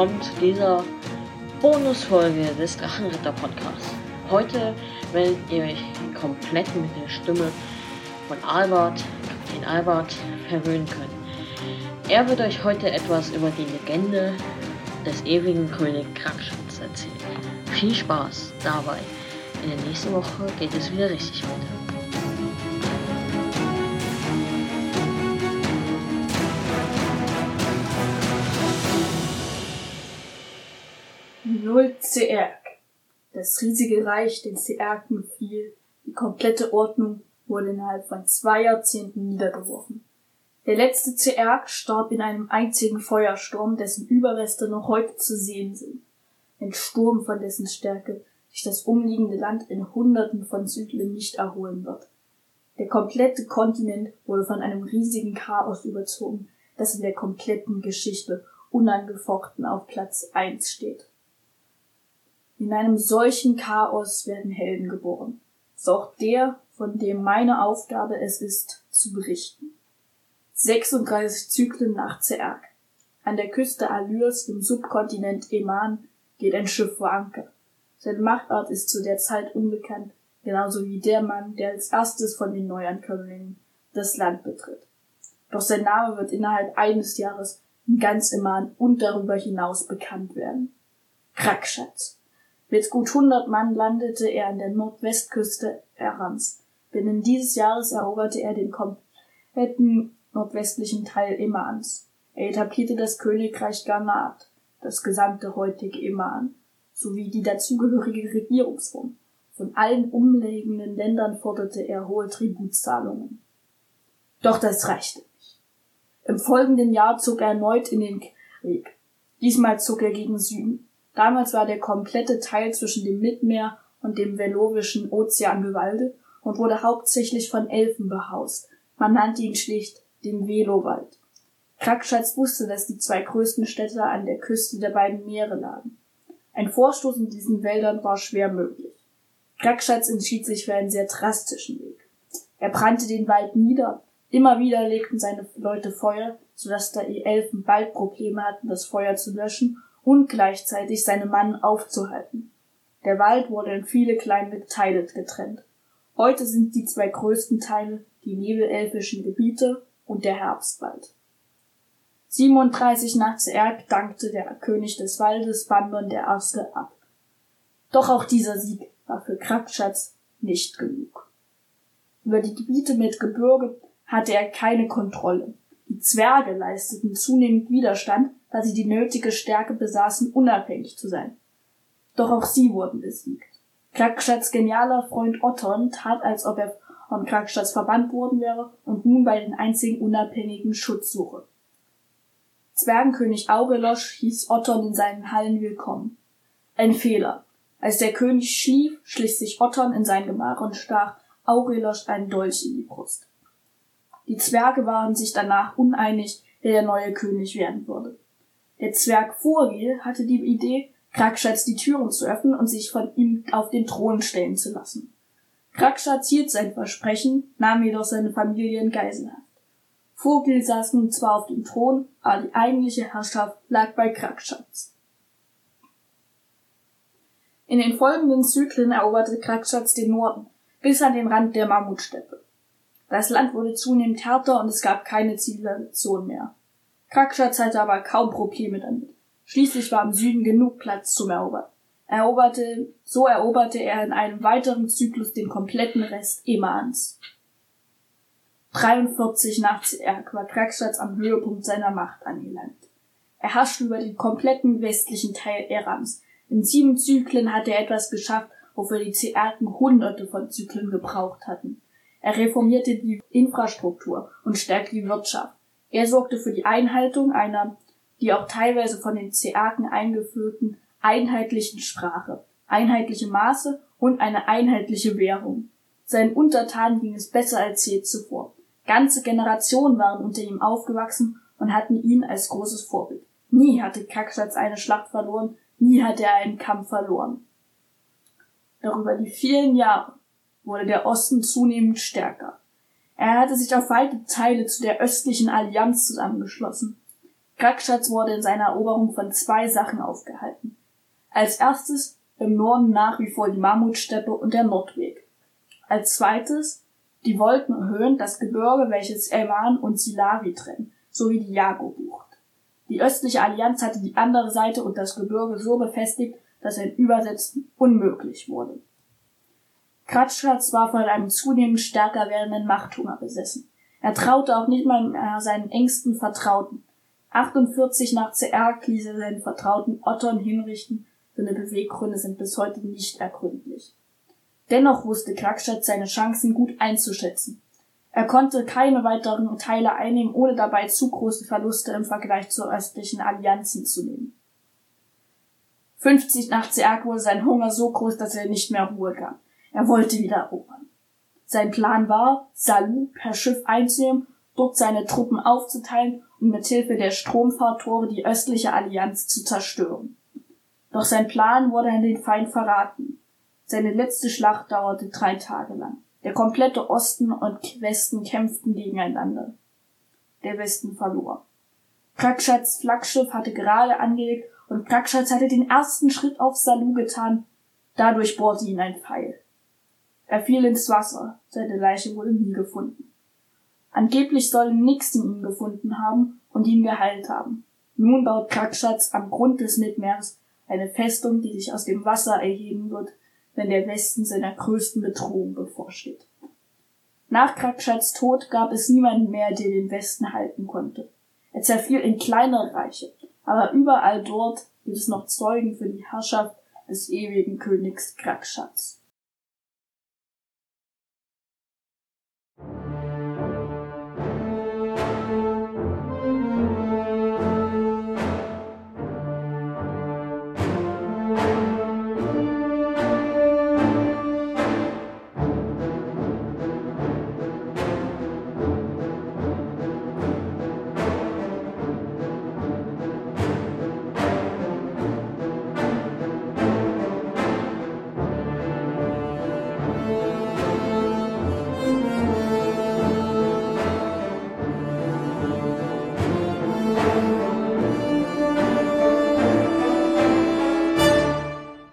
willkommen zu dieser Bonusfolge des Drachenritter Podcasts. Heute werdet ihr euch komplett mit der Stimme von Albert, Kapitän Albert, verwöhnen können. Er wird euch heute etwas über die Legende des ewigen König Krakschatz erzählen. Viel Spaß dabei. In der nächsten Woche geht es wieder richtig weiter. Null Zerg. Das riesige Reich den Zergen fiel, die komplette Ordnung wurde innerhalb von zwei Jahrzehnten niedergeworfen. Der letzte Zerg starb in einem einzigen Feuersturm, dessen Überreste noch heute zu sehen sind. Ein Sturm, von dessen Stärke sich das umliegende Land in Hunderten von Zyklen nicht erholen wird. Der komplette Kontinent wurde von einem riesigen Chaos überzogen, das in der kompletten Geschichte unangefochten auf Platz eins steht. In einem solchen Chaos werden Helden geboren. Ist auch der, von dem meine Aufgabe es ist, zu berichten. 36 Zyklen nach Zerg. An der Küste Allyrs im Subkontinent Eman geht ein Schiff vor Anker. Sein Machtort ist zu der Zeit unbekannt, genauso wie der Mann, der als erstes von den Neuankömmlingen das Land betritt. Doch sein Name wird innerhalb eines Jahres in ganz Eman und darüber hinaus bekannt werden. Krakschatz. Mit gut 100 Mann landete er an der Nordwestküste Erans. Binnen dieses Jahres eroberte er den kompletten nordwestlichen Teil Emans. Er etablierte das Königreich Ghanat, das gesamte heutige Eman, sowie die dazugehörige Regierungsform. Von allen umliegenden Ländern forderte er hohe Tributzahlungen. Doch das reichte nicht. Im folgenden Jahr zog er erneut in den Krieg. Diesmal zog er gegen Süden. Damals war der komplette Teil zwischen dem Mittelmeer und dem Velowischen Ozean bewaldet und wurde hauptsächlich von Elfen behaust. Man nannte ihn schlicht den Velowald. Krakschatz wusste, dass die zwei größten Städte an der Küste der beiden Meere lagen. Ein Vorstoß in diesen Wäldern war schwer möglich. Krakschatz entschied sich für einen sehr drastischen Weg. Er brannte den Wald nieder. Immer wieder legten seine Leute Feuer, sodass da die Elfen bald Probleme hatten, das Feuer zu löschen und gleichzeitig seine Mann aufzuhalten. Der Wald wurde in viele kleine Teile getrennt. Heute sind die zwei größten Teile die nebelelfischen Gebiete und der Herbstwald. 37 nach Zerg dankte der König des Waldes Bandon der Erste ab. Doch auch dieser Sieg war für Krakschatz nicht genug. Über die Gebiete mit Gebirge hatte er keine Kontrolle. Die Zwerge leisteten zunehmend Widerstand da sie die nötige Stärke besaßen, unabhängig zu sein. Doch auch sie wurden besiegt. Kragstads genialer Freund Otton tat, als ob er von Kragstads verbannt worden wäre und nun bei den einzigen Unabhängigen Schutz suche. Zwergenkönig Aurelosch hieß Otton in seinen Hallen willkommen. Ein Fehler. Als der König schlief, schlich sich Otton in sein Gemach und stach Aurelosch einen Dolch in die Brust. Die Zwerge waren sich danach uneinig, wer der neue König werden würde. Der Zwerg Furgil hatte die Idee, Krakschatz die Türen zu öffnen und sich von ihm auf den Thron stellen zu lassen. Krakschatz hielt sein Versprechen, nahm jedoch seine Familie in Geiselhaft. Vogel saß nun zwar auf dem Thron, aber die eigentliche Herrschaft lag bei Krakschatz. In den folgenden Zyklen eroberte Krakschatz den Norden, bis an den Rand der Mammutsteppe. Das Land wurde zunehmend härter und es gab keine Zivilisation mehr. Krakschatz hatte aber kaum Probleme damit. Schließlich war im Süden genug Platz zum Erobern. Eroberte, so eroberte er in einem weiteren Zyklus den kompletten Rest Emans. 43 nach Zerg war Krakschatz am Höhepunkt seiner Macht angelangt. Er herrschte über den kompletten westlichen Teil Erams. In sieben Zyklen hatte er etwas geschafft, wofür die Zergen hunderte von Zyklen gebraucht hatten. Er reformierte die Infrastruktur und stärkte die Wirtschaft. Er sorgte für die Einhaltung einer, die auch teilweise von den Zeaken eingeführten, einheitlichen Sprache, einheitliche Maße und eine einheitliche Währung. Seinen Untertanen ging es besser als je zuvor. Ganze Generationen waren unter ihm aufgewachsen und hatten ihn als großes Vorbild. Nie hatte Kakschatz eine Schlacht verloren, nie hatte er einen Kampf verloren. Doch über die vielen Jahre wurde der Osten zunehmend stärker. Er hatte sich auf weite Teile zu der östlichen Allianz zusammengeschlossen. Krakschatz wurde in seiner Eroberung von zwei Sachen aufgehalten. Als erstes im Norden nach wie vor die Mammutsteppe und der Nordweg. Als zweites die Wolkenhöhen, das Gebirge, welches Elman und Silari trennen, sowie die Jago-Bucht. Die östliche Allianz hatte die andere Seite und das Gebirge so befestigt, dass ein Übersetzen unmöglich wurde. Kratschatz war von einem zunehmend stärker werdenden Machthunger besessen. Er traute auch nicht mal mehr seinen engsten Vertrauten. 48 nach CR ließ er seinen Vertrauten Otton hinrichten, seine Beweggründe sind bis heute nicht ergründlich. Dennoch wusste Krakschatz seine Chancen gut einzuschätzen. Er konnte keine weiteren Teile einnehmen, ohne dabei zu große Verluste im Vergleich zur östlichen Allianzen zu nehmen. 50 nach Zeak wurde sein Hunger so groß, dass er nicht mehr Ruhe gab. Er wollte wieder erobern. Sein Plan war, Salu per Schiff einzunehmen, dort seine Truppen aufzuteilen und mit Hilfe der Stromfahrtore die östliche Allianz zu zerstören. Doch sein Plan wurde an den Feind verraten. Seine letzte Schlacht dauerte drei Tage lang. Der komplette Osten und Westen kämpften gegeneinander. Der Westen verlor. Krakschats Flaggschiff hatte gerade angelegt und Krakschatz hatte den ersten Schritt auf Salu getan. Dadurch bohrte ihn ein Pfeil. Er fiel ins Wasser. Seine Leiche wurde nie gefunden. Angeblich sollen Nixon ihn gefunden haben und ihn geheilt haben. Nun baut Krakschatz am Grund des Mitmeers eine Festung, die sich aus dem Wasser erheben wird wenn der Westen seiner größten Bedrohung bevorsteht. Nach Krakschats Tod gab es niemanden mehr, der den Westen halten konnte. Er zerfiel in kleinere Reiche, aber überall dort gibt es noch Zeugen für die Herrschaft des ewigen Königs Krakschats.